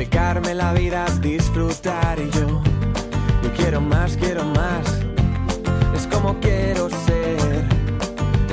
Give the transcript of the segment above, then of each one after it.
complicarme la vida, disfrutar y yo, yo quiero más, quiero más, es como quiero ser,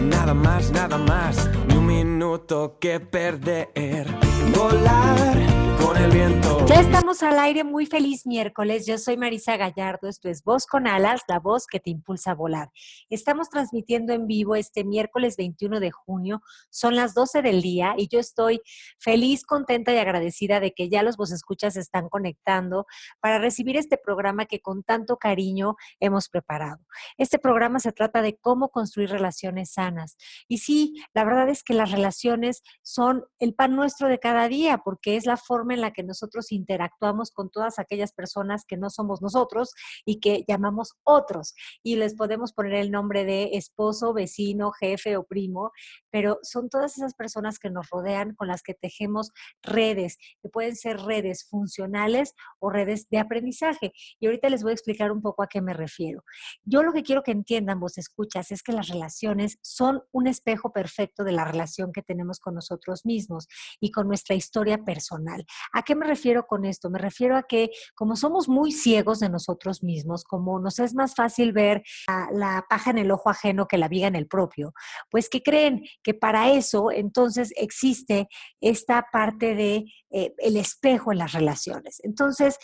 nada más, nada más, ni un minuto que perder, volar el viento. Ya estamos al aire, muy feliz miércoles. Yo soy Marisa Gallardo, esto es Voz con Alas, la voz que te impulsa a volar. Estamos transmitiendo en vivo este miércoles 21 de junio, son las 12 del día y yo estoy feliz, contenta y agradecida de que ya los vos escuchas están conectando para recibir este programa que con tanto cariño hemos preparado. Este programa se trata de cómo construir relaciones sanas. Y sí, la verdad es que las relaciones son el pan nuestro de cada día porque es la forma en la que nosotros interactuamos con todas aquellas personas que no somos nosotros y que llamamos otros. Y les podemos poner el nombre de esposo, vecino, jefe o primo, pero son todas esas personas que nos rodean con las que tejemos redes, que pueden ser redes funcionales o redes de aprendizaje. Y ahorita les voy a explicar un poco a qué me refiero. Yo lo que quiero que entiendan, vos escuchas, es que las relaciones son un espejo perfecto de la relación que tenemos con nosotros mismos y con nuestra historia personal. ¿A qué me refiero con esto? Me refiero a que como somos muy ciegos de nosotros mismos, como nos es más fácil ver la, paja en el ojo ajeno que la viga en el propio, pues que creen que para eso entonces existe esta parte de eh, el espejo en las relaciones. Entonces,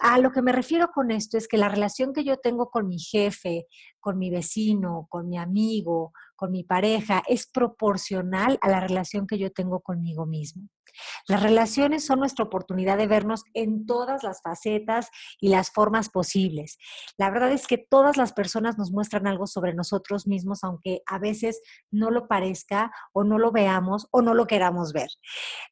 a lo que me refiero con esto es que la relación que yo tengo con mi jefe, con mi vecino, con mi amigo, con mi pareja, es proporcional a la relación que yo tengo conmigo mismo. Las relaciones son nuestra oportunidad de vernos en todas las facetas y las formas posibles. La verdad es que todas las personas nos muestran algo sobre nosotros mismos, aunque a veces no lo parezca o no lo veamos o no lo queramos ver.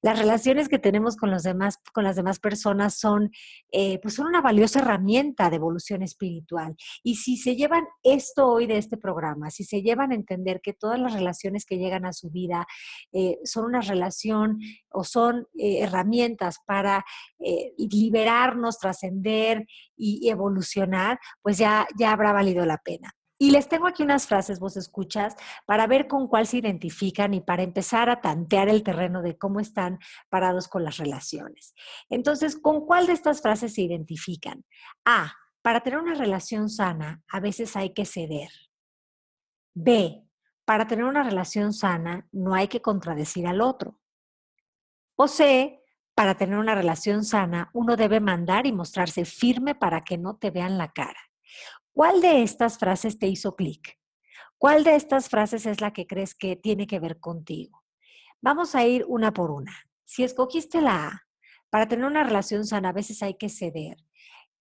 Las relaciones que tenemos con, los demás, con las demás personas son, eh, pues son una valiosa herramienta de evolución espiritual. Y si se llevan esto hoy de este programa, si se llevan a entender que todas las relaciones que llegan a su vida eh, son una relación o son eh, herramientas para eh, liberarnos, trascender y evolucionar, pues ya, ya habrá valido la pena. Y les tengo aquí unas frases, vos escuchas, para ver con cuál se identifican y para empezar a tantear el terreno de cómo están parados con las relaciones. Entonces, ¿con cuál de estas frases se identifican? A, para tener una relación sana, a veces hay que ceder. B, para tener una relación sana, no hay que contradecir al otro. O C, para tener una relación sana, uno debe mandar y mostrarse firme para que no te vean la cara. ¿Cuál de estas frases te hizo clic? ¿Cuál de estas frases es la que crees que tiene que ver contigo? Vamos a ir una por una. Si escogiste la A, para tener una relación sana a veces hay que ceder.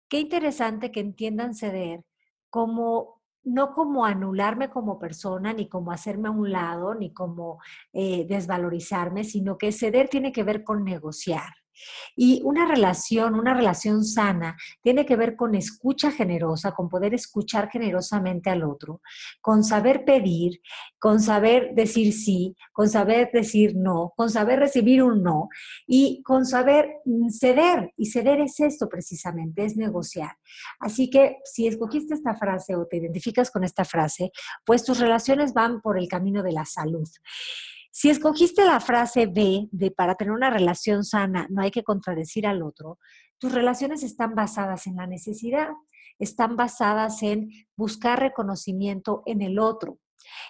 Qué interesante que entiendan ceder como no como anularme como persona, ni como hacerme a un lado, ni como eh, desvalorizarme, sino que ceder tiene que ver con negociar. Y una relación, una relación sana, tiene que ver con escucha generosa, con poder escuchar generosamente al otro, con saber pedir, con saber decir sí, con saber decir no, con saber recibir un no y con saber mm, ceder. Y ceder es esto precisamente, es negociar. Así que si escogiste esta frase o te identificas con esta frase, pues tus relaciones van por el camino de la salud. Si escogiste la frase B de para tener una relación sana no hay que contradecir al otro, tus relaciones están basadas en la necesidad, están basadas en buscar reconocimiento en el otro,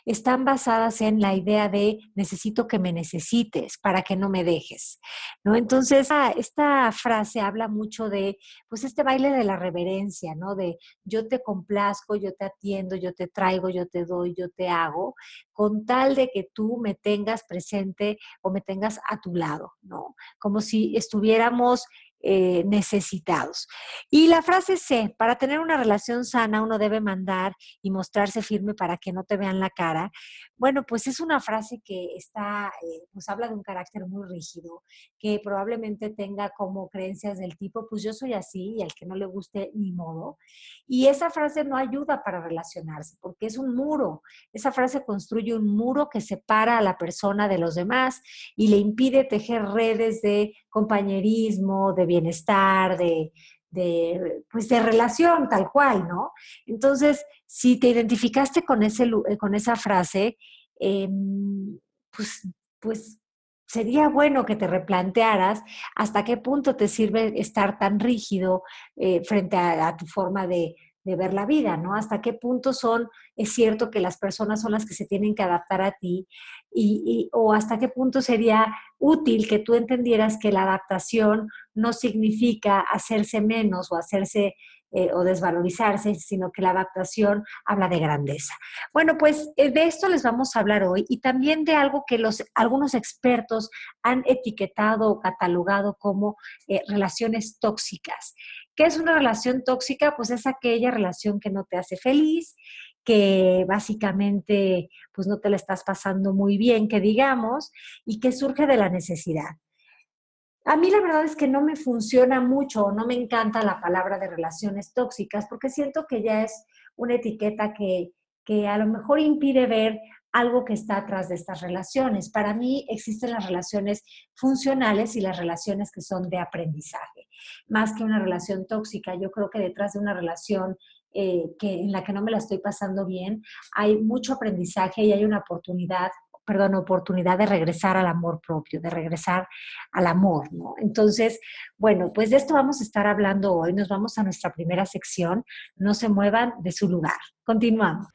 están basadas en la idea de necesito que me necesites para que no me dejes, ¿no? Entonces, esta frase habla mucho de, pues, este baile de la reverencia, ¿no? De yo te complazco, yo te atiendo, yo te traigo, yo te doy, yo te hago, con tal de que tú me tengas presente o me tengas a tu lado, ¿no? Como si estuviéramos eh, necesitados. Y la frase C, para tener una relación sana uno debe mandar y mostrarse firme para que no te vean la cara. Bueno, pues es una frase que está, eh, pues habla de un carácter muy rígido, que probablemente tenga como creencias del tipo, pues yo soy así y al que no le guste ni modo. Y esa frase no ayuda para relacionarse, porque es un muro. Esa frase construye un muro que separa a la persona de los demás y le impide tejer redes de compañerismo, de bienestar, de, pues de relación tal cual, ¿no? Entonces, si te identificaste con, ese, eh, con esa frase, em, pues, pues sería bueno que te replantearas hasta qué punto te sirve estar tan rígido eh, frente a, tu forma de, de ver la vida, ¿no? Hasta qué punto son, es cierto que las personas son las que se tienen que adaptar a ti y, o hasta qué punto sería útil que tú entendieras que la adaptación no significa hacerse menos o hacerse eh, o desvalorizarse, sino que la adaptación habla de grandeza. Bueno, pues eh, de esto les vamos a hablar hoy y también de algo que los, algunos expertos han etiquetado o catalogado como eh, relaciones tóxicas. ¿Qué es una relación tóxica? Pues es aquella relación que no te hace feliz, que básicamente pues no te la estás pasando muy bien, que digamos, y que surge de la necesidad. A mí la verdad es que no me funciona mucho, no me encanta la palabra de relaciones tóxicas, porque siento que ya es una etiqueta que, que a lo mejor impide ver algo que está atrás de estas relaciones. Para mí existen las relaciones funcionales y las relaciones que son de aprendizaje, más que una relación tóxica. Yo creo que detrás de una relación eh, que, en la que no me la estoy pasando bien, hay mucho aprendizaje y hay una oportunidad perdón, oportunidad de regresar al amor propio, de regresar al amor, ¿no? Entonces, bueno, pues de esto vamos a estar hablando hoy. Nos vamos a nuestra primera sección. No se muevan de su lugar. Continuamos.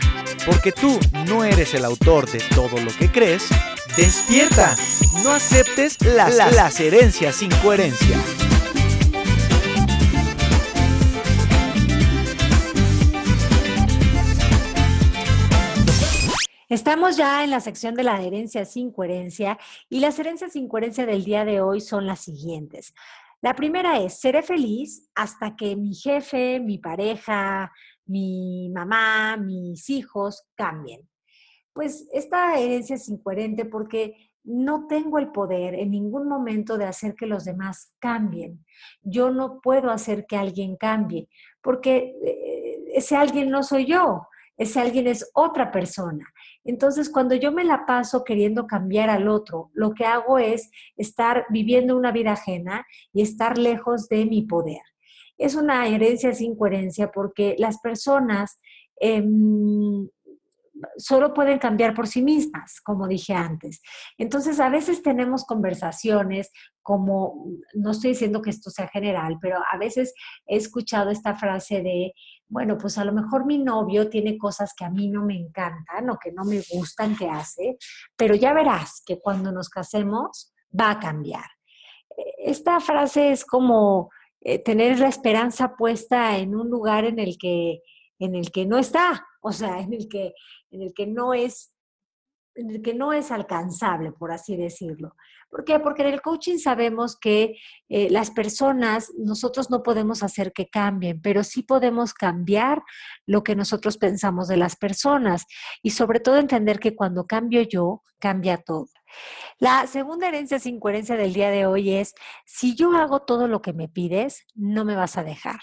Porque tú no eres el autor de todo lo que crees, despierta. No aceptes las, las herencias sin coherencia. Estamos ya en la sección de la herencia sin coherencia y las herencias sin coherencia del día de hoy son las siguientes. La primera es, seré feliz hasta que mi jefe, mi pareja, mi mamá, mis hijos cambien. Pues esta herencia es incoherente porque no tengo el poder en ningún momento de hacer que los demás cambien. Yo no puedo hacer que alguien cambie porque eh, ese alguien no soy yo, ese alguien es otra persona. Entonces, cuando yo me la paso queriendo cambiar al otro, lo que hago es estar viviendo una vida ajena y estar lejos de mi poder. Es una herencia sin coherencia porque las personas em, solo pueden cambiar por sí mismas, como dije antes. Entonces, a veces tenemos conversaciones como, no estoy diciendo que esto sea general, pero a veces he escuchado esta frase de, bueno, pues a lo mejor mi novio tiene cosas que a mí no me encantan o que no me gustan que hace, pero ya verás que cuando nos casemos va a cambiar. Esta frase es como eh, tener la esperanza puesta en un lugar en el que, en el que no está, o sea, en el que, en el que no es que no es alcanzable, por así decirlo. ¿Por qué? Porque en el coaching sabemos que eh, las personas, nosotros no podemos hacer que cambien, pero sí podemos cambiar lo que nosotros pensamos de las personas y sobre todo entender que cuando cambio yo, cambia todo. La segunda herencia sin coherencia del día de hoy es, si yo hago todo lo que me pides, no me vas a dejar.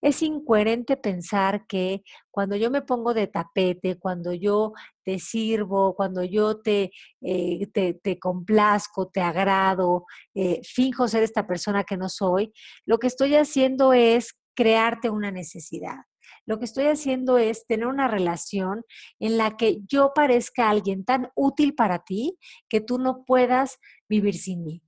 Es incoherente pensar que cuando yo me pongo de tapete, cuando yo te sirvo, cuando yo te, eh, te, complazco, te agrado, eh, finjo ser esta persona que no soy, lo que estoy haciendo es crearte una necesidad. Lo que estoy haciendo es tener una relación en la que yo parezca alguien tan útil para ti que tú no puedas vivir sin mí.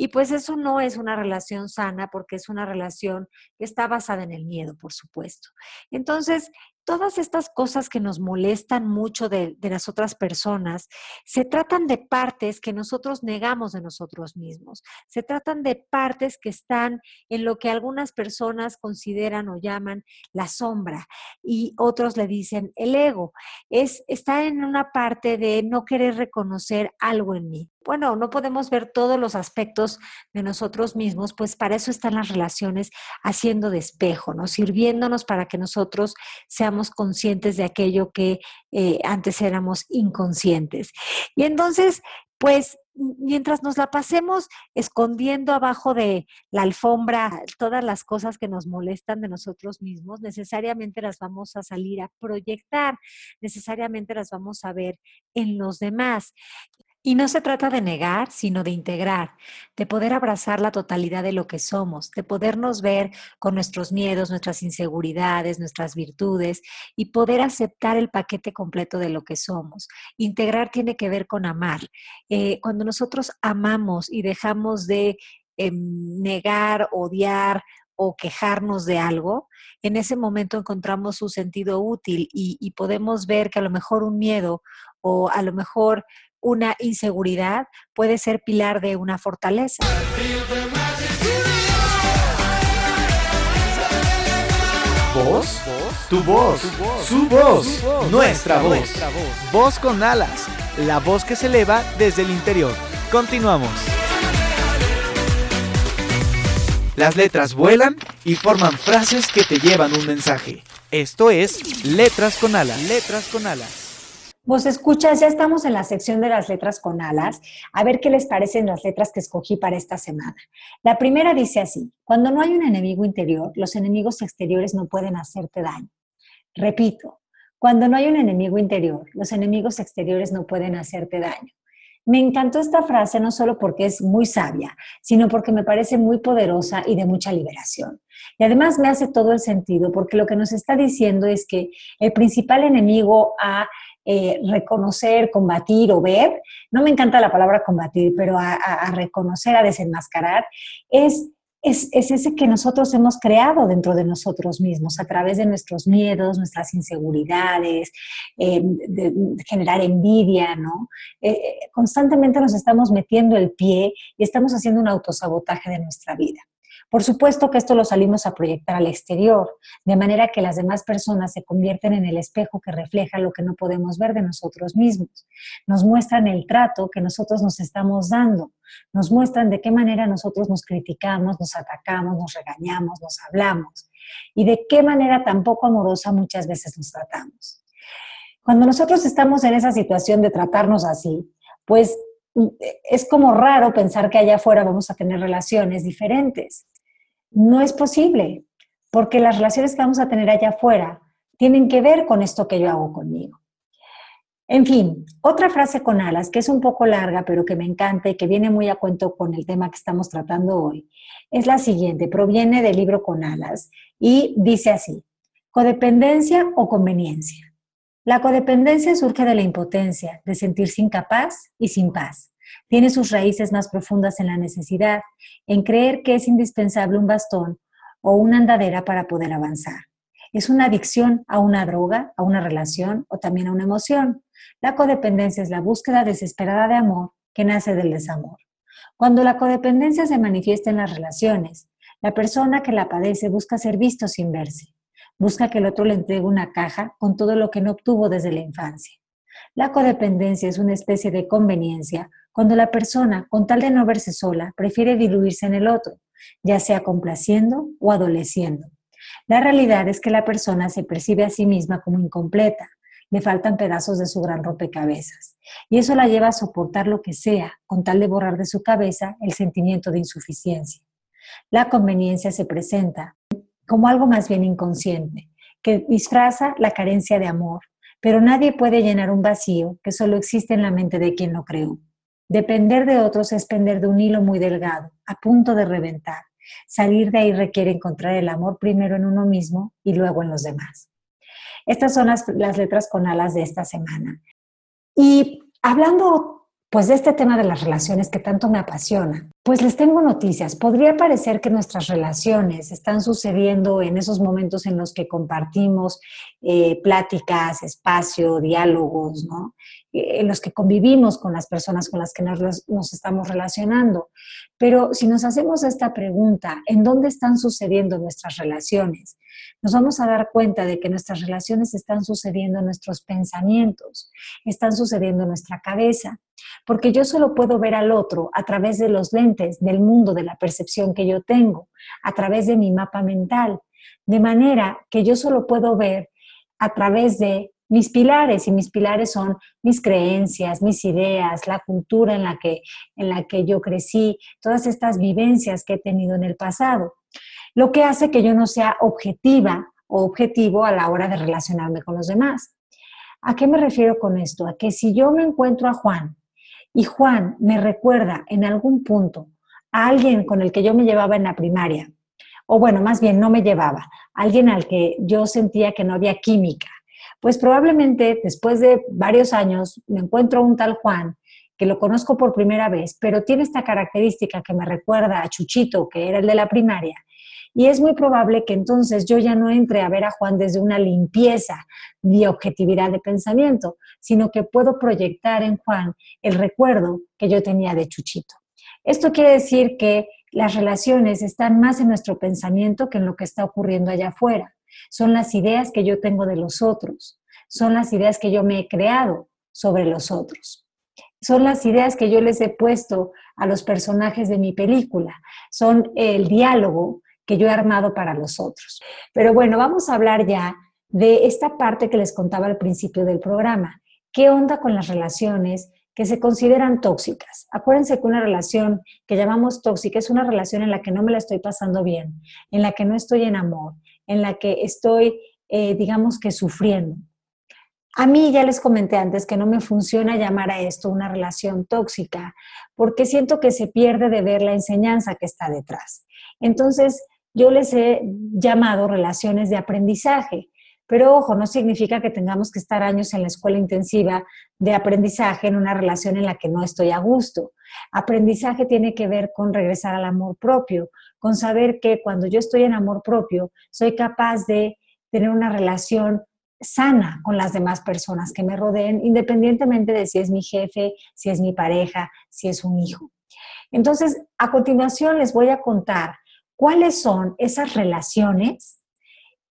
Y pues eso no es una relación sana porque es una relación que está basada en el miedo, por supuesto. Entonces, todas estas cosas que nos molestan mucho de, las otras personas se tratan de partes que nosotros negamos de nosotros mismos. Se tratan de partes que están en lo que algunas personas consideran o llaman la sombra y otros le dicen el ego. Es, está en una parte de no querer reconocer algo en mí bueno, no podemos ver todos los aspectos de nosotros mismos, pues para eso están las relaciones haciendo de espejo, ¿no? Sirviéndonos para que nosotros seamos conscientes de aquello que eh, antes éramos inconscientes. Y entonces, pues mientras nos la pasemos escondiendo abajo de la alfombra todas las cosas que nos molestan de nosotros mismos, necesariamente las vamos a salir a proyectar, necesariamente las vamos a ver en los demás. Y no se trata de negar, sino de integrar, de poder abrazar la totalidad de lo que somos, de podernos ver con nuestros miedos, nuestras inseguridades, nuestras virtudes y poder aceptar el paquete completo de lo que somos. Integrar tiene que ver con amar. Eh, cuando nosotros amamos y dejamos de em, negar, odiar o quejarnos de algo, en ese momento encontramos su sentido útil y, y podemos ver que a lo mejor un miedo o a lo mejor una inseguridad puede ser pilar de una fortaleza. ¿Voz? Tu voz, su voz, nuestra voz. Voz con alas, la voz que se eleva desde el interior. Continuamos. Las letras vuelan y forman frases que te llevan un mensaje. Esto es Letras con alas. Letras con alas. Vos escuchas, ya estamos en la sección de las letras con alas. A ver qué les parecen las letras que escogí para esta semana. La primera dice así, cuando no hay un enemigo interior, los enemigos exteriores no pueden hacerte daño. Repito, cuando no hay un enemigo interior, los enemigos exteriores no pueden hacerte daño. Me encantó esta frase no solo porque es muy sabia, sino porque me parece muy poderosa y de mucha liberación. Y además me hace todo el sentido porque lo que nos está diciendo es que el principal enemigo a eh, reconocer, combatir o ver, no me encanta la palabra combatir, pero a, reconocer, a desenmascarar, es, es, ese que nosotros hemos creado dentro de nosotros mismos, a través de nuestros miedos, nuestras inseguridades, eh, de, generar envidia, ¿no? Eh, constantemente nos estamos metiendo el pie y estamos haciendo un autosabotaje de nuestra vida. Por supuesto que esto lo salimos a proyectar al exterior, de manera que las demás personas se convierten en el espejo que refleja lo que no podemos ver de nosotros mismos. Nos muestran el trato que nosotros nos estamos dando, nos muestran de qué manera nosotros nos criticamos, nos atacamos, nos regañamos, nos hablamos y de qué manera tan poco amorosa muchas veces nos tratamos. Cuando nosotros estamos en esa situación de tratarnos así, pues es como raro pensar que allá afuera vamos a tener relaciones diferentes. No es posible, porque las relaciones que vamos a tener allá afuera tienen que ver con esto que yo hago conmigo. En fin, otra frase con alas que es un poco larga, pero que me encanta y que viene muy a cuento con el tema que estamos tratando hoy, es la siguiente, proviene del libro con alas y dice así, codependencia o conveniencia. La codependencia surge de la impotencia, de sentirse incapaz y sin paz. Tiene sus raíces más profundas en la necesidad, en creer que es indispensable un bastón o una andadera para poder avanzar. Es una adicción a una droga, a una relación o también a una emoción. La codependencia es la búsqueda desesperada de amor que nace del desamor. Cuando la codependencia se manifiesta en las relaciones, la persona que la padece busca ser visto sin verse. Busca que el otro le entregue una caja con todo lo que no obtuvo desde la infancia. La codependencia es una especie de conveniencia cuando la persona, con tal de no verse sola, prefiere diluirse en el otro, ya sea complaciendo o adoleciendo. La realidad es que la persona se percibe a sí misma como incompleta, le faltan pedazos de su gran rompecabezas, y eso la lleva a soportar lo que sea, con tal de borrar de su cabeza el sentimiento de insuficiencia. La conveniencia se presenta como algo más bien inconsciente, que disfraza la carencia de amor, pero nadie puede llenar un vacío que solo existe en la mente de quien lo creó. Depender de otros es pender de un hilo muy delgado, a punto de reventar. Salir de ahí requiere encontrar el amor primero en uno mismo y luego en los demás. Estas son las, letras con alas de esta semana. Y hablando pues de este tema de las relaciones que tanto me apasiona, Pues les tengo noticias. Podría parecer que nuestras relaciones están sucediendo en esos momentos en los que compartimos eh, pláticas, espacio, diálogos, ¿no? Eh, en los que convivimos con las personas con las que nos, nos estamos relacionando. Pero si nos hacemos esta pregunta, ¿en dónde están sucediendo nuestras relaciones? Nos vamos a dar cuenta de que nuestras relaciones están sucediendo en nuestros pensamientos, están sucediendo en nuestra cabeza porque yo solo puedo ver al otro a través de los lentes del mundo de la percepción que yo tengo, a través de mi mapa mental, de manera que yo solo puedo ver a través de mis pilares y mis pilares son mis creencias, mis ideas, la cultura en la que en la que yo crecí, todas estas vivencias que he tenido en el pasado. Lo que hace que yo no sea objetiva o objetivo a la hora de relacionarme con los demás. ¿A qué me refiero con esto? A que si yo me encuentro a Juan y Juan me recuerda en algún punto a alguien con el que yo me llevaba en la primaria, o bueno, más bien no me llevaba, alguien al que yo sentía que no había química, pues probablemente después de varios años me encuentro un tal Juan que lo conozco por primera vez, pero tiene esta característica que me recuerda a Chuchito, que era el de la primaria, y es muy probable que entonces yo ya no entre a ver a Juan desde una limpieza de objetividad de pensamiento, sino que puedo proyectar en Juan el recuerdo que yo tenía de Chuchito. Esto quiere decir que las relaciones están más en nuestro pensamiento que en lo que está ocurriendo allá afuera. Son las ideas que yo tengo de los otros, son las ideas que yo me he creado sobre los otros. Son las ideas que yo les he puesto a los personajes de mi película, son el diálogo que yo he armado para los otros. Pero bueno, vamos a hablar ya de esta parte que les contaba al principio del programa. ¿Qué onda con las relaciones que se consideran tóxicas? Acuérdense que una relación que llamamos tóxica es una relación en la que no me la estoy pasando bien, en la que no estoy en amor, en la que estoy, eh, digamos que, sufriendo. A mí ya les comenté antes que no me funciona llamar a esto una relación tóxica, porque siento que se pierde de ver la enseñanza que está detrás. Entonces, yo les he llamado relaciones de aprendizaje. Pero ojo, no significa que tengamos que estar años en la escuela intensiva de aprendizaje en una relación en la que no estoy a gusto. Aprendizaje tiene que ver con regresar al amor propio, con saber que cuando yo estoy en amor propio, soy capaz de tener una relación sana con las demás personas que me rodeen, independientemente de si es mi jefe, si es mi pareja, si es un hijo. Entonces, a continuación les voy a contar cuáles son esas relaciones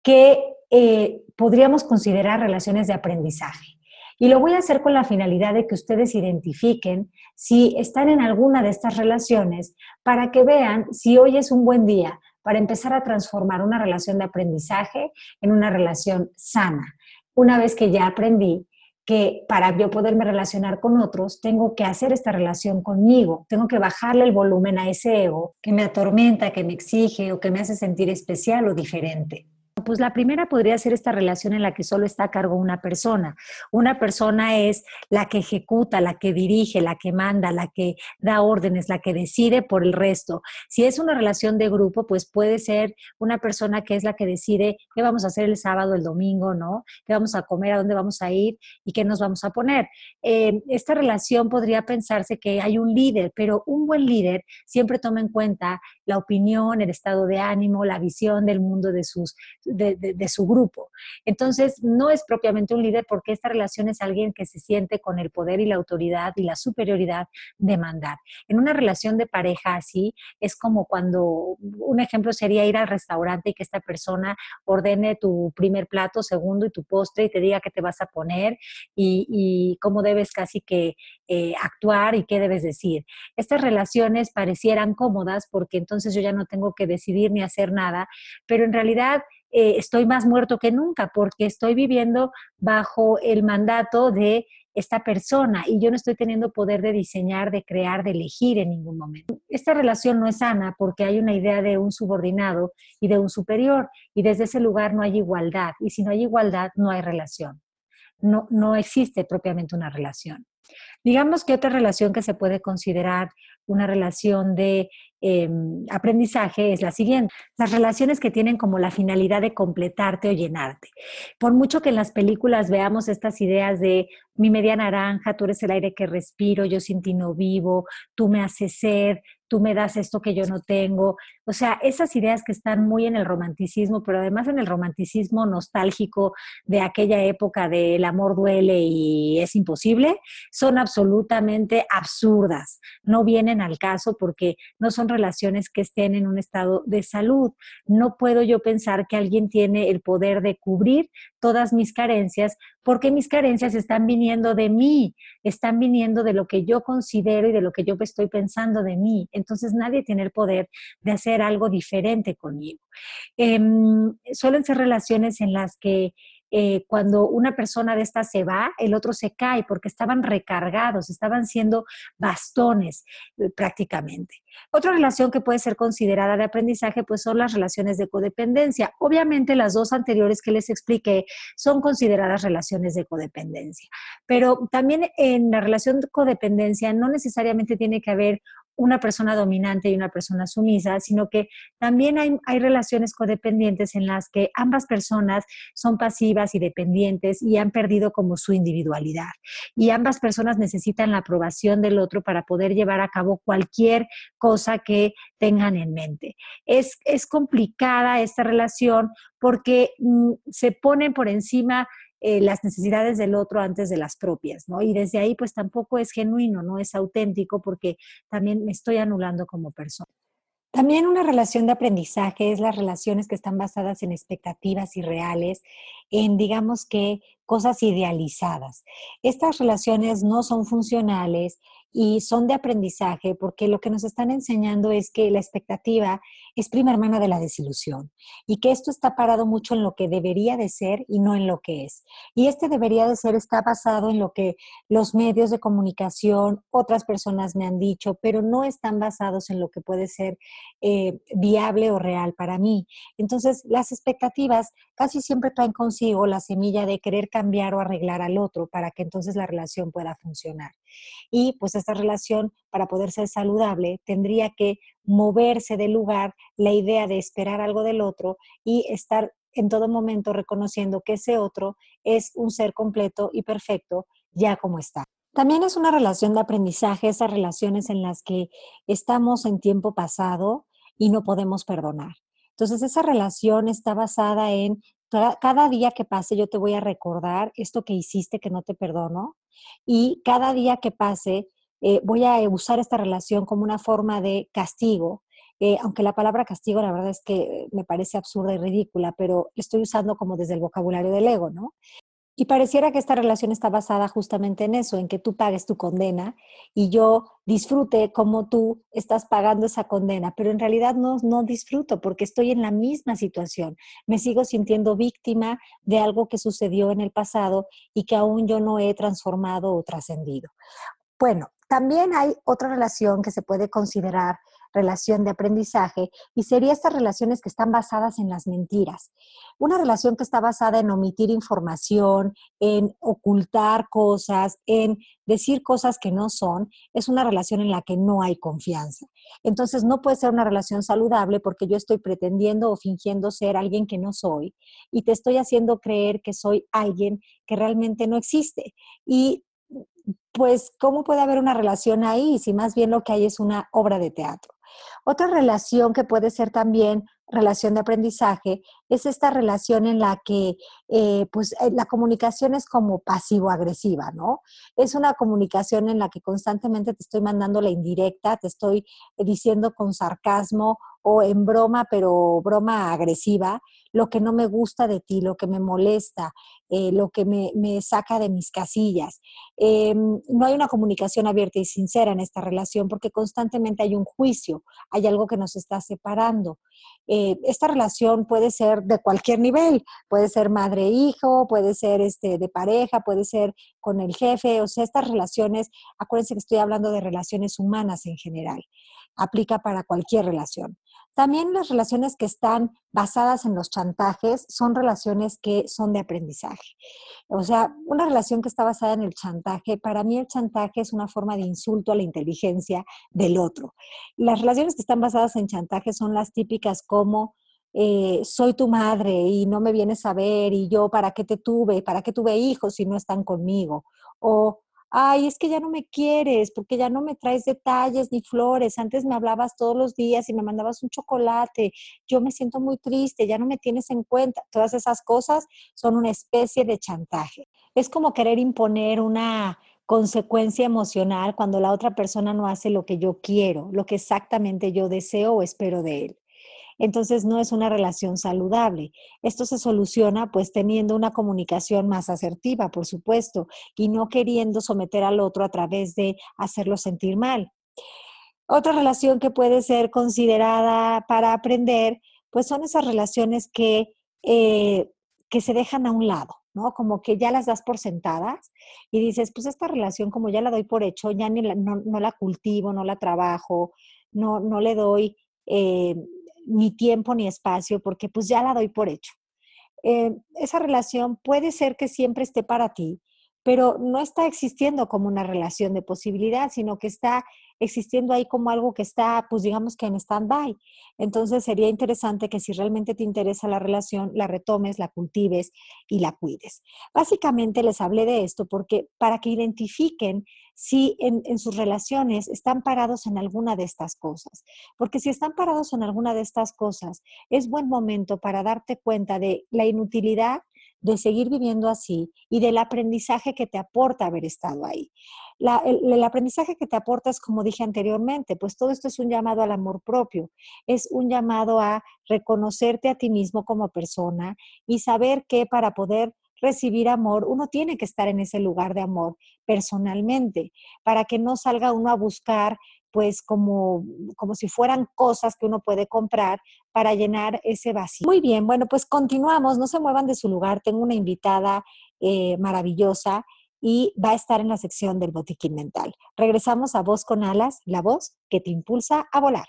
que eh, podríamos considerar relaciones de aprendizaje. Y lo voy a hacer con la finalidad de que ustedes identifiquen si están en alguna de estas relaciones para que vean si hoy es un buen día para empezar a transformar una relación de aprendizaje en una relación sana. Una vez que ya aprendí que para yo poderme relacionar con otros, tengo que hacer esta relación conmigo, tengo que bajarle el volumen a ese ego que me atormenta, que me exige o que me hace sentir especial o diferente. Pues la primera podría ser esta relación en la que solo está a cargo una persona. Una persona es la que ejecuta, la que dirige, la que manda, la que da órdenes, la que decide por el resto. Si es una relación de grupo, pues puede ser una persona que es la que decide qué vamos a hacer el sábado, el domingo, ¿no? ¿Qué vamos a comer, a dónde vamos a ir y qué nos vamos a poner? Eh, esta relación podría pensarse que hay un líder, pero un buen líder siempre toma en cuenta la opinión, el estado de ánimo, la visión del mundo de sus de, su grupo. Entonces, no es propiamente un líder porque esta relación es alguien que se siente con el poder y la autoridad y la superioridad de mandar. En una relación de pareja así, es como cuando, un ejemplo sería ir al restaurante y que esta persona ordene tu primer plato, segundo y tu postre y te diga qué te vas a poner y, cómo debes casi que eh, actuar y qué debes decir. Estas relaciones parecieran cómodas porque entonces yo ya no tengo que decidir ni hacer nada, pero en realidad eh, estoy más muerto que nunca porque estoy viviendo bajo el mandato de esta persona y yo no estoy teniendo poder de diseñar, de crear, de elegir en ningún momento. Esta relación no es sana porque hay una idea de un subordinado y de un superior y desde ese lugar no hay igualdad y si no hay igualdad no hay relación. No, no existe propiamente una relación. Digamos que otra relación que se puede considerar una relación de em, aprendizaje es la siguiente. Las relaciones que tienen como la finalidad de completarte o llenarte. Por mucho que en las películas veamos estas ideas de mi media naranja, tú eres el aire que respiro, yo sin ti no vivo, tú me haces ser, tú me das esto que yo no tengo. O sea, esas ideas que están muy en el romanticismo, pero además en el romanticismo nostálgico de aquella época de el amor duele y es imposible, son absolutamente absurdas. No vienen al caso porque no son relaciones que estén en un estado de salud. No puedo yo pensar que alguien tiene el poder de cubrir todas mis carencias porque mis carencias están viniendo de mí, están viniendo de lo que yo considero y de lo que yo estoy pensando de mí. Entonces nadie tiene el poder de hacer algo diferente conmigo. Em, suelen ser relaciones en las que eh, cuando una persona de esta se va, el otro se cae porque estaban recargados, estaban siendo bastones eh, prácticamente. Otra relación que puede ser considerada de aprendizaje, pues son las relaciones de codependencia. Obviamente las dos anteriores que les expliqué son consideradas relaciones de codependencia, pero también en la relación de codependencia no necesariamente tiene que haber una persona dominante y una persona sumisa, sino que también hay, hay, relaciones codependientes en las que ambas personas son pasivas y dependientes y han perdido como su individualidad. Y ambas personas necesitan la aprobación del otro para poder llevar a cabo cualquier cosa que tengan en mente. Es, es complicada esta relación porque mm, se ponen por encima eh, las necesidades del otro antes de las propias, ¿no? Y desde ahí, pues tampoco es genuino, no es auténtico porque también me estoy anulando como persona. También una relación de aprendizaje es las relaciones que están basadas en expectativas irreales, en digamos que cosas idealizadas. Estas relaciones no son funcionales y son de aprendizaje porque lo que nos están enseñando es que la expectativa es prima hermana de la desilusión y que esto está parado mucho en lo que debería de ser y no en lo que es. Y este debería de ser está basado en lo que los medios de comunicación, otras personas me han dicho, pero no están basados en lo que puede ser eh, viable o real para mí. Entonces, las expectativas casi siempre traen consigo la semilla de querer cambiar o arreglar al otro para que entonces la relación pueda funcionar. Y pues esta relación, para poder ser saludable, tendría que moverse del lugar la idea de esperar algo del otro y estar en todo momento reconociendo que ese otro es un ser completo y perfecto ya como está. También es una relación de aprendizaje, esas relaciones en las que estamos en tiempo pasado y no podemos perdonar. Entonces, esa relación está basada en cada día que pase yo te voy a recordar esto que hiciste que no te perdono y cada día que pase eh, voy a usar esta relación como una forma de castigo. Eh, aunque la palabra castigo la verdad es que me parece absurda y ridícula, pero estoy usando como desde el vocabulario del ego, ¿no? Y pareciera que esta relación está basada justamente en eso, en que tú pagues tu condena y yo disfrute como tú estás pagando esa condena, pero en realidad no, no disfruto porque estoy en la misma situación. Me sigo sintiendo víctima de algo que sucedió en el pasado y que aún yo no he transformado o trascendido. Bueno, también hay otra relación que se puede considerar relación de aprendizaje y sería estas relaciones que están basadas en las mentiras. Una relación que está basada en omitir información, en ocultar cosas, en decir cosas que no son, es una relación en la que no hay confianza. Entonces no puede ser una relación saludable porque yo estoy pretendiendo o fingiendo ser alguien que no soy y te estoy haciendo creer que soy alguien que realmente no existe. Y pues, ¿cómo puede haber una relación ahí si más bien lo que hay es una obra de teatro? Otra relación que puede ser también relación de aprendizaje es esta relación en la que eh, pues eh, la comunicación es como pasivo-agresiva, ¿no? Es una comunicación en la que constantemente te estoy mandando la indirecta, te estoy diciendo con sarcasmo o en broma, pero broma agresiva, lo que no me gusta de ti, lo que me molesta, eh, lo que me, saca de mis casillas. Em, no hay una comunicación abierta y sincera en esta relación porque constantemente hay un juicio, hay algo que nos está separando. Eh, esta relación puede ser de cualquier nivel, puede ser madre-hijo, puede ser este, de pareja, puede ser con el jefe, o sea, estas relaciones, acuérdense que estoy hablando de relaciones humanas en general, aplica para cualquier relación. También las relaciones que están basadas en los chantajes son relaciones que son de aprendizaje. O sea, una relación que está basada en el chantaje, para mí el chantaje es una forma de insulto a la inteligencia del otro. Las relaciones que están basadas en chantaje son las típicas como eh, soy tu madre y no me vienes a ver y yo para qué te tuve, para qué tuve hijos si no están conmigo. O ay, es que ya no me quieres, porque ya no me traes detalles ni flores, antes me hablabas todos los días y me mandabas un chocolate, yo me siento muy triste, ya no me tienes en cuenta. Todas esas cosas son una especie de chantaje. Es como querer imponer una consecuencia emocional cuando la otra persona no hace lo que yo quiero, lo que exactamente yo deseo o espero de él entonces no es una relación saludable. Esto se soluciona pues teniendo una comunicación más asertiva, por supuesto, y no queriendo someter al otro a través de hacerlo sentir mal. Otra relación que puede ser considerada para aprender, pues son esas relaciones que, eh, que se dejan a un lado, ¿no? Como que ya las das por sentadas y dices, pues esta relación como ya la doy por hecho, ya ni no, la cultivo, no la trabajo, no, no le doy eh, ni tiempo ni espacio porque pues ya la doy por hecho. Eh, esa relación puede ser que siempre esté para ti, pero no está existiendo como una relación de posibilidad, sino que está existiendo ahí como algo que está, pues digamos que en stand-by. Entonces sería interesante que si realmente te interesa la relación, la retomes, la cultives y la cuides. Básicamente les hablé de esto porque para que identifiquen si en, sus relaciones están parados en alguna de estas cosas. Porque si están parados en alguna de estas cosas, es buen momento para darte cuenta de la inutilidad de seguir viviendo así y del aprendizaje que te aporta haber estado ahí. el, el, aprendizaje que te aporta es, como dije anteriormente, pues todo esto es un llamado al amor propio, es un llamado a reconocerte a ti mismo como persona y saber que para poder recibir amor, uno tiene que estar en ese lugar de amor personalmente, para que no salga uno a buscar pues como, como si fueran cosas que uno puede comprar para llenar ese vacío. Muy bien, bueno, pues continuamos, no se muevan de su lugar, tengo una invitada eh, maravillosa y va a estar en la sección del botiquín mental. Regresamos a Voz con Alas, la voz que te impulsa a volar.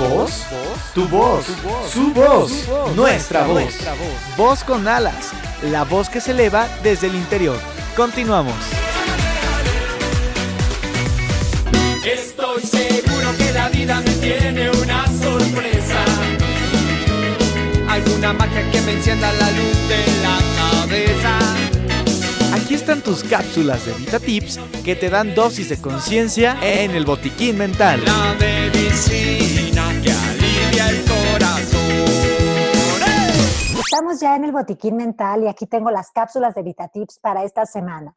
¿Voz? Tu voz, su voz, nuestra voz. Voz con alas, la voz que se eleva desde el interior. Continuamos. Estoy seguro que la vida me tiene una sorpresa. Alguna magia que me encienda la luz de la cabeza. Aquí están tus cápsulas de Vita Tips que te dan dosis de conciencia en el botiquín mental. La medicina que Estamos ya en el botiquín mental y aquí tengo las cápsulas de Vita Tips para esta semana.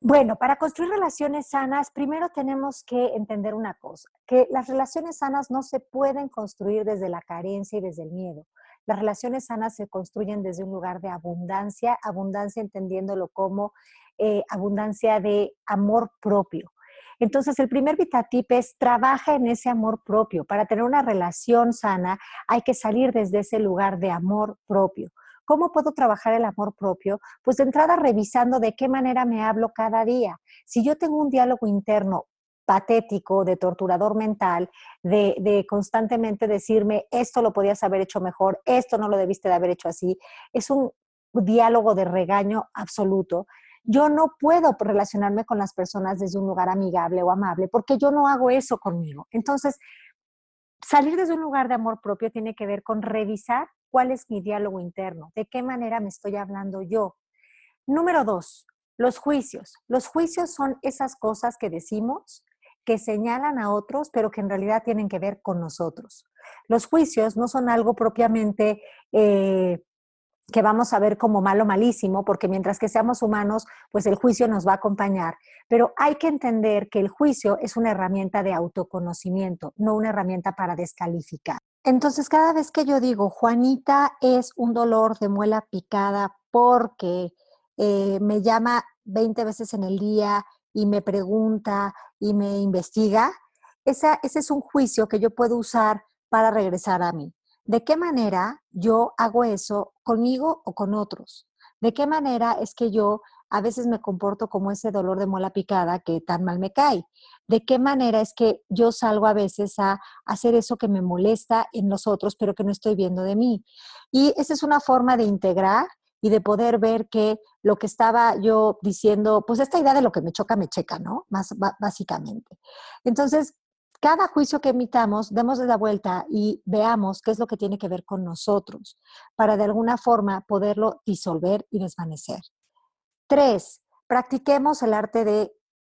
Bueno, para construir relaciones sanas, primero tenemos que entender una cosa, que las relaciones sanas no se pueden construir desde la carencia y desde el miedo. Las relaciones sanas se construyen desde un lugar de abundancia, abundancia entendiéndolo como eh, abundancia de amor propio. Entonces, el primer vitatip es trabaja en ese amor propio. Para tener una relación sana hay que salir desde ese lugar de amor propio. ¿Cómo puedo trabajar el amor propio? Pues de entrada revisando de qué manera me hablo cada día. Si yo tengo un diálogo interno patético, de torturador mental, de, constantemente decirme, esto lo podías haber hecho mejor, esto no lo debiste de haber hecho así. Es un diálogo de regaño absoluto. Yo no puedo relacionarme con las personas desde un lugar amigable o amable porque yo no hago eso conmigo. Entonces, salir desde un lugar de amor propio tiene que ver con revisar cuál es mi diálogo interno, de qué manera me estoy hablando yo. Número dos, los juicios. Los juicios son esas cosas que decimos que señalan a otros, pero que en realidad tienen que ver con nosotros. Los juicios no son algo propiamente eh, que vamos a ver como malo malísimo, porque mientras que seamos humanos, pues el juicio nos va a acompañar. Pero hay que entender que el juicio es una herramienta de autoconocimiento, no una herramienta para descalificar. Entonces, cada vez que yo digo, Juanita es un dolor de muela picada porque eh, me llama 20 veces en el día y me pregunta y me investiga, ese es un juicio que yo puedo usar para regresar a mí. ¿De qué manera yo hago eso conmigo o con otros? ¿De qué manera es que yo a veces me comporto como ese dolor de muela picada que tan mal me cae? ¿De qué manera es que yo salgo a veces a hacer eso que me molesta en los otros, pero que no estoy viendo de mí? Y esa es una forma de integrar y de poder ver que lo que estaba yo diciendo, pues esta idea de lo que me choca, me checa, ¿no? Más básicamente. Entonces, cada juicio que emitamos, demos de la vuelta y veamos qué es lo que tiene que ver con nosotros, para de alguna forma poderlo disolver y desvanecer. Tres, practiquemos el arte de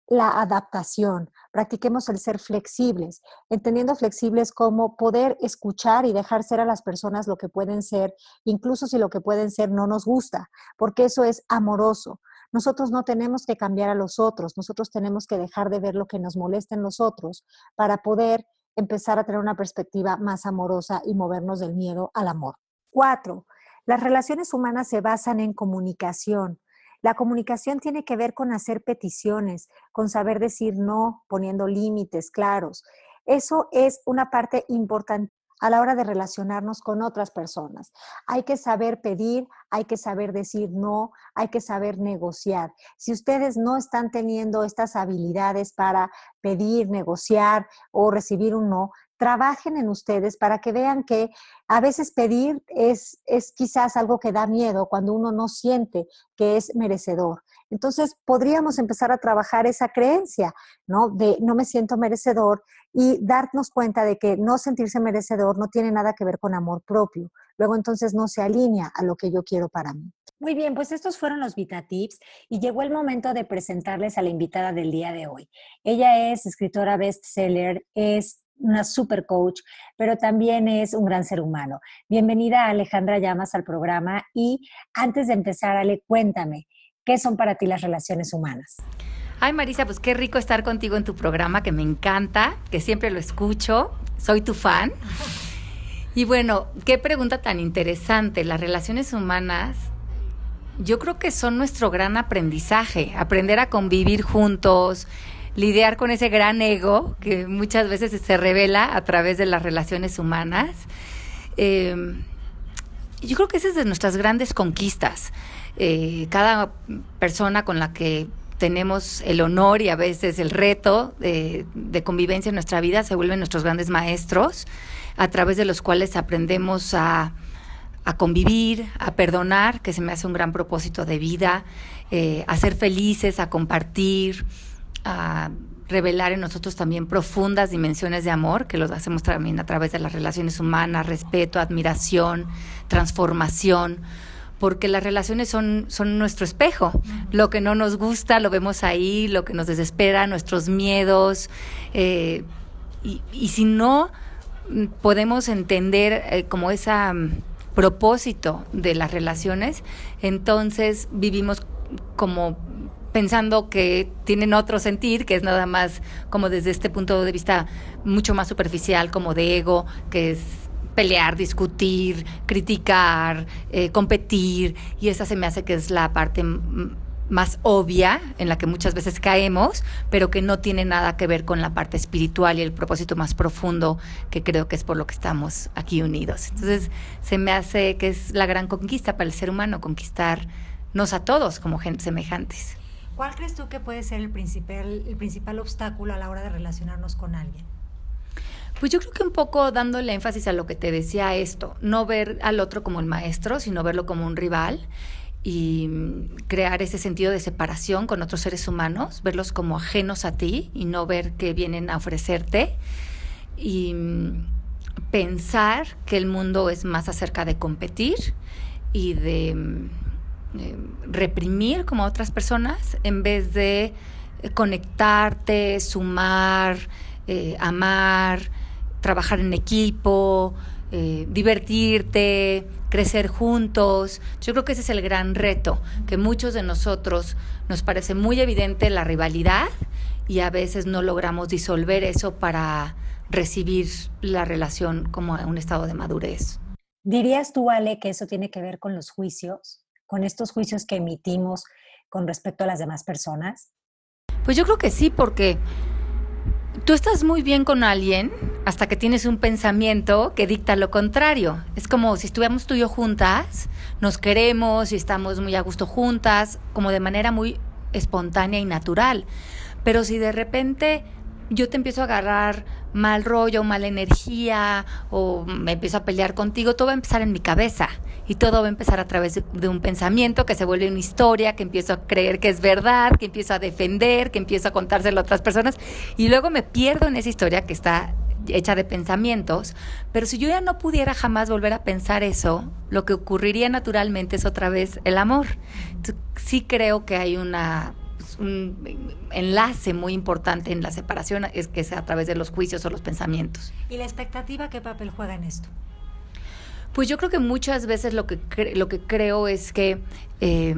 la adaptación, practiquemos el ser flexibles, entendiendo flexibles como poder escuchar y dejar ser a las personas lo que pueden ser, incluso si lo que pueden ser no nos gusta, porque eso es amoroso. Nosotros no tenemos que cambiar a los otros, nosotros tenemos que dejar de ver lo que nos molesta en los otros para poder empezar a tener una perspectiva más amorosa y movernos del miedo al amor. Cuatro, las relaciones humanas se basan en comunicación. La comunicación tiene que ver con hacer peticiones, con saber decir no, poniendo límites claros. Eso es una parte importante a la hora de relacionarnos con otras personas. Hay que saber pedir, hay que saber decir no, hay que saber negociar. Si ustedes no están teniendo estas habilidades para pedir, negociar o recibir un no, trabajen en ustedes para que vean que a veces pedir es, es quizás algo que da miedo cuando uno no siente que es merecedor. Entonces, podríamos empezar a trabajar esa creencia, ¿no? De no me siento merecedor y darnos cuenta de que no sentirse merecedor no tiene nada que ver con amor propio. Luego entonces no se alinea a lo que yo quiero para mí. Muy bien, pues estos fueron los Vita Tips y llegó el momento de presentarles a la invitada del día de hoy. Ella es escritora bestseller, es una super coach, pero también es un gran ser humano. Bienvenida Alejandra Llamas al programa y antes de empezar, Ale, cuéntame, ¿Qué son para ti las relaciones humanas? Ay, Marisa, pues qué rico estar contigo en tu programa, que me encanta, que siempre lo escucho, soy tu fan. Y bueno, qué pregunta tan interesante. Las relaciones humanas, yo creo que son nuestro gran aprendizaje, aprender a convivir juntos, lidiar con ese gran ego que muchas veces se revela a través de las relaciones humanas. Eh, yo creo que esa es de nuestras grandes conquistas. Eh, cada persona con la que tenemos el honor y a veces el reto de, convivencia en nuestra vida se vuelven nuestros grandes maestros, a través de los cuales aprendemos a, convivir, a perdonar, que se me hace un gran propósito de vida, eh, a ser felices, a compartir, a revelar en nosotros también profundas dimensiones de amor, que los hacemos también a través de las relaciones humanas, respeto, admiración, transformación porque las relaciones son, son nuestro espejo. Lo que no nos gusta lo vemos ahí, lo que nos desespera, nuestros miedos. Eh, y, si no mm, podemos entender eh, como ese mm, propósito de las relaciones, entonces vivimos como pensando que tienen otro sentir, que es nada más como desde este punto de vista mucho más superficial, como de ego, que es pelear, discutir, criticar, eh, competir, y esa se me hace que es la parte más obvia en la que muchas veces caemos, pero que no tiene nada que ver con la parte espiritual y el propósito más profundo que creo que es por lo que estamos aquí unidos. Entonces, se me hace que es la gran conquista para el ser humano, conquistarnos a todos como gente semejantes. ¿Cuál crees tú que puede ser el principal, el principal obstáculo a la hora de relacionarnos con alguien? Pues yo creo que un poco dándole énfasis a lo que te decía esto, no ver al otro como el maestro, sino verlo como un rival y crear ese sentido de separación con otros seres humanos, verlos como ajenos a ti y no ver que vienen a ofrecerte y pensar que el mundo es más acerca de competir y de eh, reprimir como otras personas en vez de conectarte, sumar, eh, amar, trabajar en equipo, eh, divertirte, crecer juntos. Yo creo que ese es el gran reto, que muchos de nosotros nos parece muy evidente la rivalidad y a veces no logramos disolver eso para recibir la relación como un estado de madurez. ¿Dirías tú, Ale, que eso tiene que ver con los juicios, con estos juicios que emitimos con respecto a las demás personas? Pues yo creo que sí, porque tú estás muy bien con alguien hasta que tienes un pensamiento que dicta lo contrario. Es como si estuviéramos tú y yo juntas, nos queremos y estamos muy a gusto juntas, como de manera muy espontánea y natural. Pero si de repente yo te empiezo a agarrar mal rollo, mala energía, o me empiezo a pelear contigo, todo va a empezar en mi cabeza. Y todo va a empezar a través de, un pensamiento que se vuelve una historia, que empiezo a creer que es verdad, que empiezo a defender, que empiezo a contárselo a otras personas. Y luego me pierdo en esa historia que está hecha de pensamientos, pero si yo ya no pudiera jamás volver a pensar eso, lo que ocurriría naturalmente es otra vez el amor. sí creo que hay una pues, un enlace muy importante en la separación es que sea a través de los juicios o los pensamientos. ¿Y la expectativa qué papel juega en esto? Pues yo creo que muchas veces lo que, lo que creo es que eh,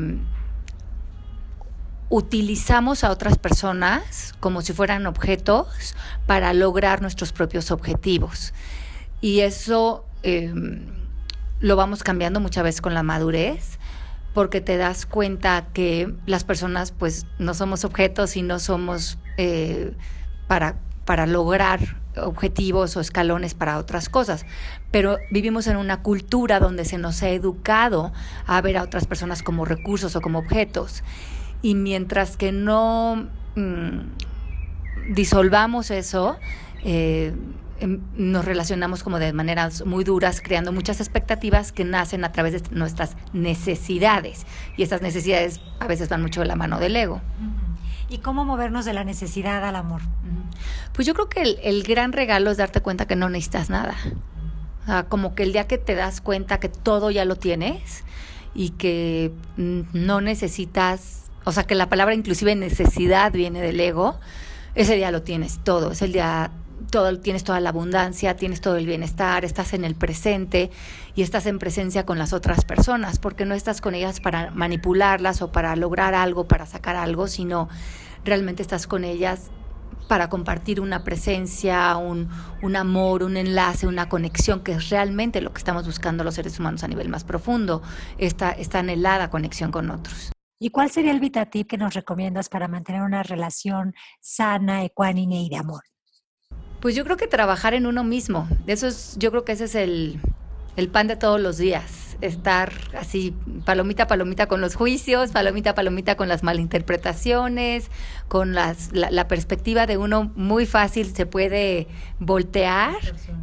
utilizamos a otras personas como si fueran objetos para lograr nuestros propios objetivos. Y eso eh, lo vamos cambiando muchas veces con la madurez porque te das cuenta que las personas pues no somos objetos y no somos eh, para, para lograr objetivos o escalones para otras cosas, pero vivimos en una cultura donde se nos ha educado a ver a otras personas como recursos o como objetos. Y mientras que no mm, disolvamos eso, eh, nos relacionamos como de maneras muy duras, creando muchas expectativas que nacen a través de nuestras necesidades. Y esas necesidades a veces van mucho de la mano del ego. ¿Y cómo movernos de la necesidad al amor? Pues yo creo que el, el gran regalo es darte cuenta que no necesitas nada. O sea, como que el día que te das cuenta que todo ya lo tienes y que mm, no necesitas o sea que la palabra inclusive necesidad viene del ego, ese día lo tienes todo, es el día todo, tienes toda la abundancia, tienes todo el bienestar, estás en el presente y estás en presencia con las otras personas, porque no estás con ellas para manipularlas o para lograr algo, para sacar algo, sino realmente estás con ellas para compartir una presencia, un, un, amor, un enlace, una conexión, que es realmente lo que estamos buscando los seres humanos a nivel más profundo, esta, esta anhelada conexión con otros. ¿Y cuál sería el VitaTip que nos recomiendas para mantener una relación sana, ecuánime y de amor? Pues yo creo que trabajar en uno mismo. Eso es, yo creo que ese es el, el pan de todos los días. Estar así, palomita, palomita con los juicios, palomita, palomita con las malinterpretaciones, con las, la, la perspectiva de uno muy fácil se puede voltear,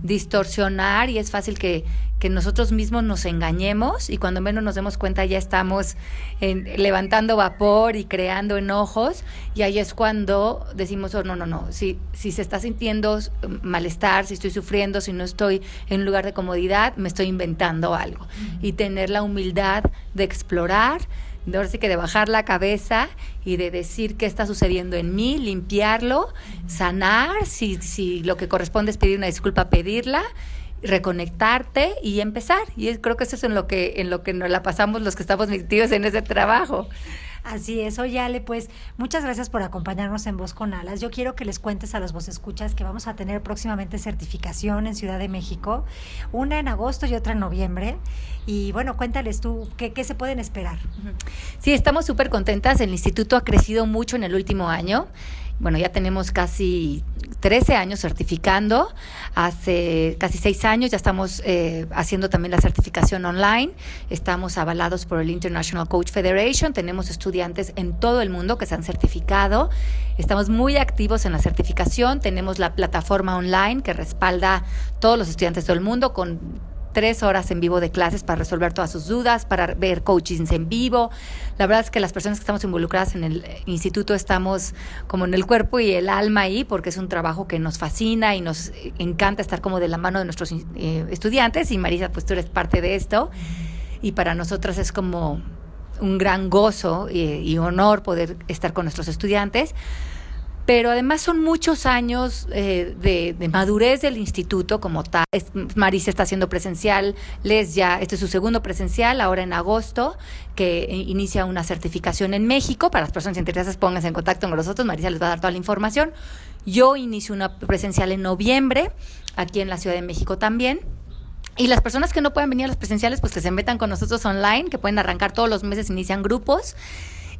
distorsionar y es fácil que, que nosotros mismos nos engañemos y cuando menos nos demos cuenta ya estamos levantando vapor y creando enojos y ahí es cuando decimos, oh, no, no, no, si, si se está sintiendo malestar, si estoy sufriendo, si no estoy en un lugar de comodidad, me estoy inventando algo. Y tener la humildad de explorar, de ahora sí que de bajar la cabeza y de decir qué está sucediendo en mí, limpiarlo, sanar, si, si lo que corresponde es pedir una disculpa, pedirla reconectarte y empezar. Y creo que eso es en lo que, en lo que nos la pasamos los que estamos metidos en ese trabajo. Así es, oye Ale, pues muchas gracias por acompañarnos en Voz con Alas. Yo quiero que les cuentes a los vos escuchas que vamos a tener próximamente certificación en Ciudad de México, una en agosto y otra en noviembre. Y bueno, cuéntales tú, ¿qué, qué se pueden esperar? Sí, estamos súper contentas. El instituto ha crecido mucho en el último año bueno, ya tenemos casi 13 años certificando, hace casi 6 años ya estamos eh, haciendo también la certificación online, estamos avalados por el International Coach Federation, tenemos estudiantes en todo el mundo que se han certificado, estamos muy activos en la certificación, tenemos la plataforma online que respalda todos los estudiantes del mundo con tres horas en vivo de clases para resolver todas sus dudas, para ver coachings en vivo. La verdad es que las personas que estamos involucradas en el instituto estamos como en el cuerpo y el alma ahí, porque es un trabajo que nos fascina y nos encanta estar como de la mano de nuestros eh, estudiantes. Y Marisa, pues tú eres parte de esto. Y para nosotras es como un gran gozo eh, y honor poder estar con nuestros estudiantes pero además son muchos años eh, de, madurez del instituto como tal. Marisa está haciendo presencial, Les ya, este es su segundo presencial, ahora en agosto, que inicia una certificación en México. Para las personas interesadas, pónganse en contacto con nosotros, Marisa les va a dar toda la información. Yo inicio una presencial en noviembre, aquí en la Ciudad de México también. Y las personas que no puedan venir a los presenciales, pues que se metan con nosotros online, que pueden arrancar todos los meses, inician grupos.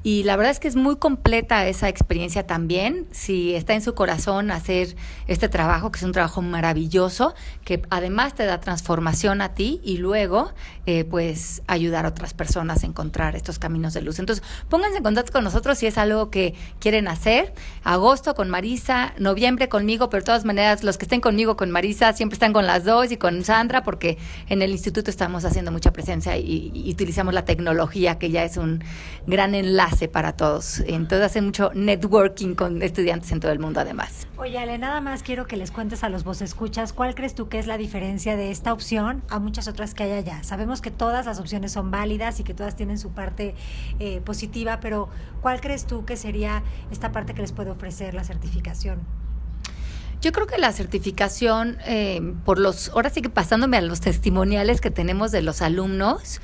Y la verdad es que es muy completa esa experiencia también. Si está en su corazón hacer este trabajo, que es un trabajo maravilloso, que además te da transformación a ti y luego, eh, pues, ayudar a otras personas a encontrar estos caminos de luz. Entonces, pónganse en contacto con nosotros si es algo que quieren hacer. Agosto con Marisa, noviembre conmigo, pero de todas maneras, los que estén conmigo con Marisa siempre están con las dos y con Sandra, porque en el instituto estamos haciendo mucha presencia y, y utilizamos la tecnología, que ya es un gran enlace para todos. Entonces hace mucho networking con estudiantes en todo el mundo además. Oye, Ale, nada más quiero que les cuentes a los vos escuchas, ¿cuál crees tú que es la diferencia de esta opción a muchas otras que hay allá? Sabemos que todas las opciones son válidas y que todas tienen su parte eh, positiva, pero ¿cuál crees tú que sería esta parte que les puede ofrecer la certificación? Yo creo que la certificación, eh, por los, ahora sí que pasándome a los testimoniales que tenemos de los alumnos,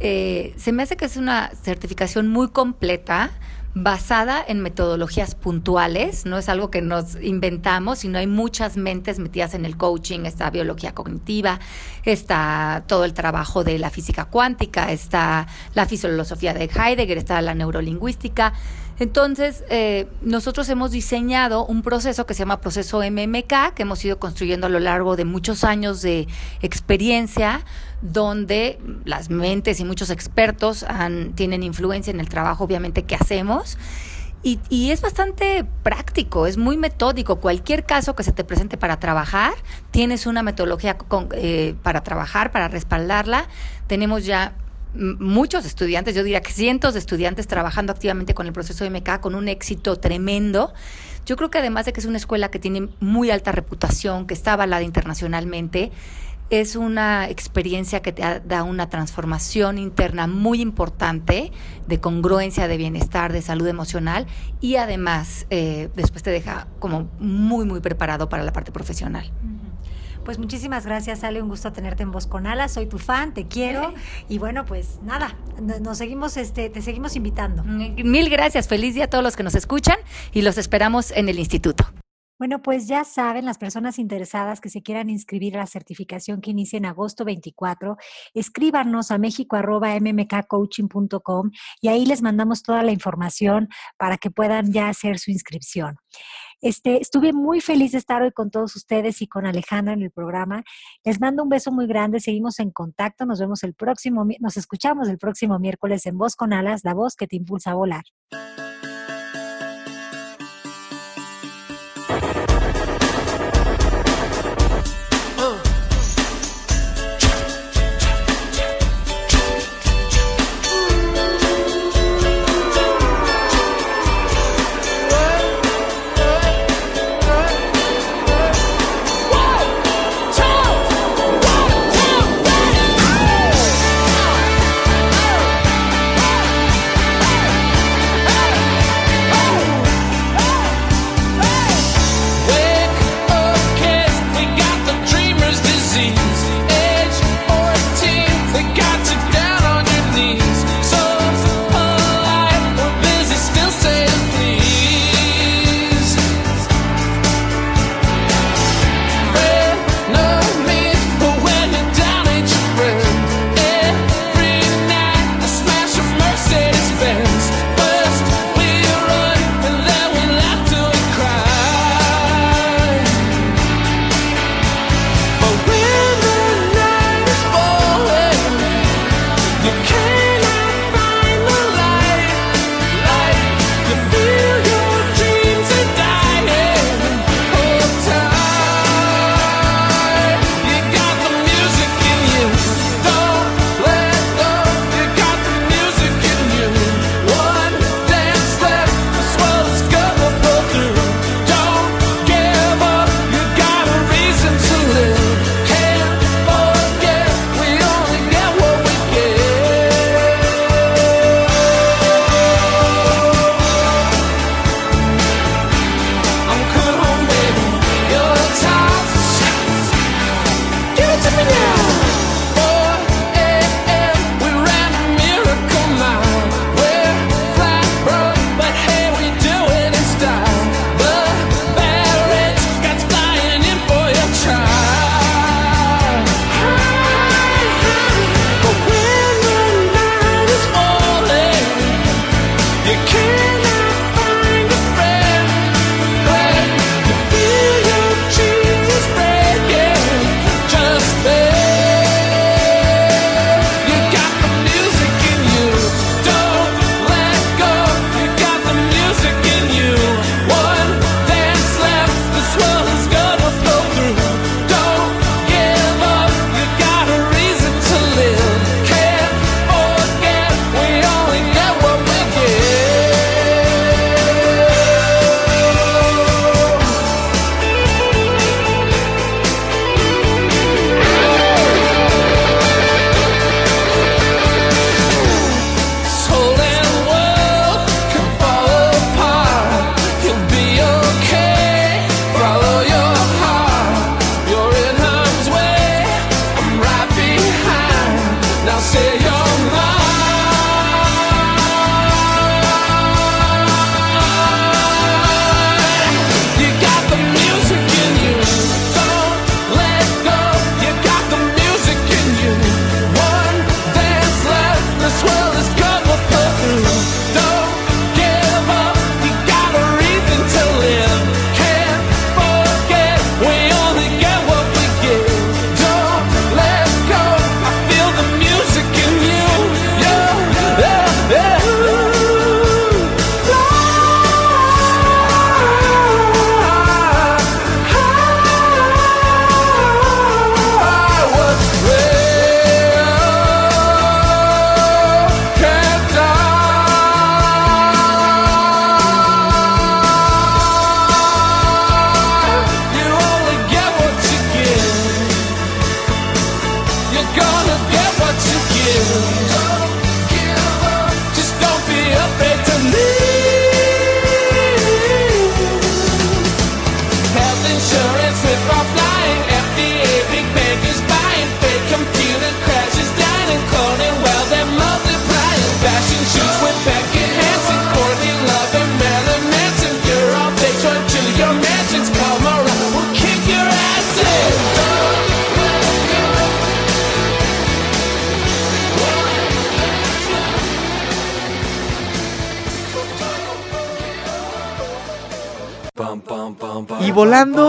eh, se me hace que es una certificación muy completa, basada en metodologías puntuales, no es algo que nos inventamos, sino hay muchas mentes metidas en el coaching, está biología cognitiva, está todo el trabajo de la física cuántica, está la filosofía de Heidegger, está la neurolingüística. Entonces, eh, nosotros hemos diseñado un proceso que se llama proceso MMK, que hemos ido construyendo a lo largo de muchos años de experiencia, donde las mentes y muchos expertos tienen influencia en el trabajo, obviamente, que hacemos. Y, es bastante práctico, es muy metódico. Cualquier caso que se te presente para trabajar, tienes una metodología eh, para trabajar, para respaldarla. Tenemos ya muchos estudiantes, yo diría que cientos de estudiantes trabajando activamente con el proceso de MK con un éxito tremendo. Yo creo que además de que es una escuela que tiene muy alta reputación, que está avalada internacionalmente, es una experiencia que te da una transformación interna muy importante de congruencia, de bienestar, de salud emocional y además eh, después te deja como muy, muy preparado para la parte profesional. Pues muchísimas gracias, Ale. Un gusto tenerte en Voz con Alas. Soy tu fan, te quiero. Y bueno, pues nada, nos seguimos, este, te seguimos invitando. Mil gracias. Feliz día a todos los que nos escuchan y los esperamos en el instituto. Bueno, pues ya saben, las personas interesadas que se quieran inscribir a la certificación que inicia en agosto 24, escríbanos a mexico.mmkcoaching.com y ahí les mandamos toda la información para que puedan ya hacer su inscripción. Este, estuve muy feliz de estar hoy con todos ustedes y con Alejandra en el programa. Les mando un beso muy grande, seguimos en contacto, nos vemos el próximo, nos escuchamos el próximo miércoles en Voz con Alas, la voz que te impulsa a volar.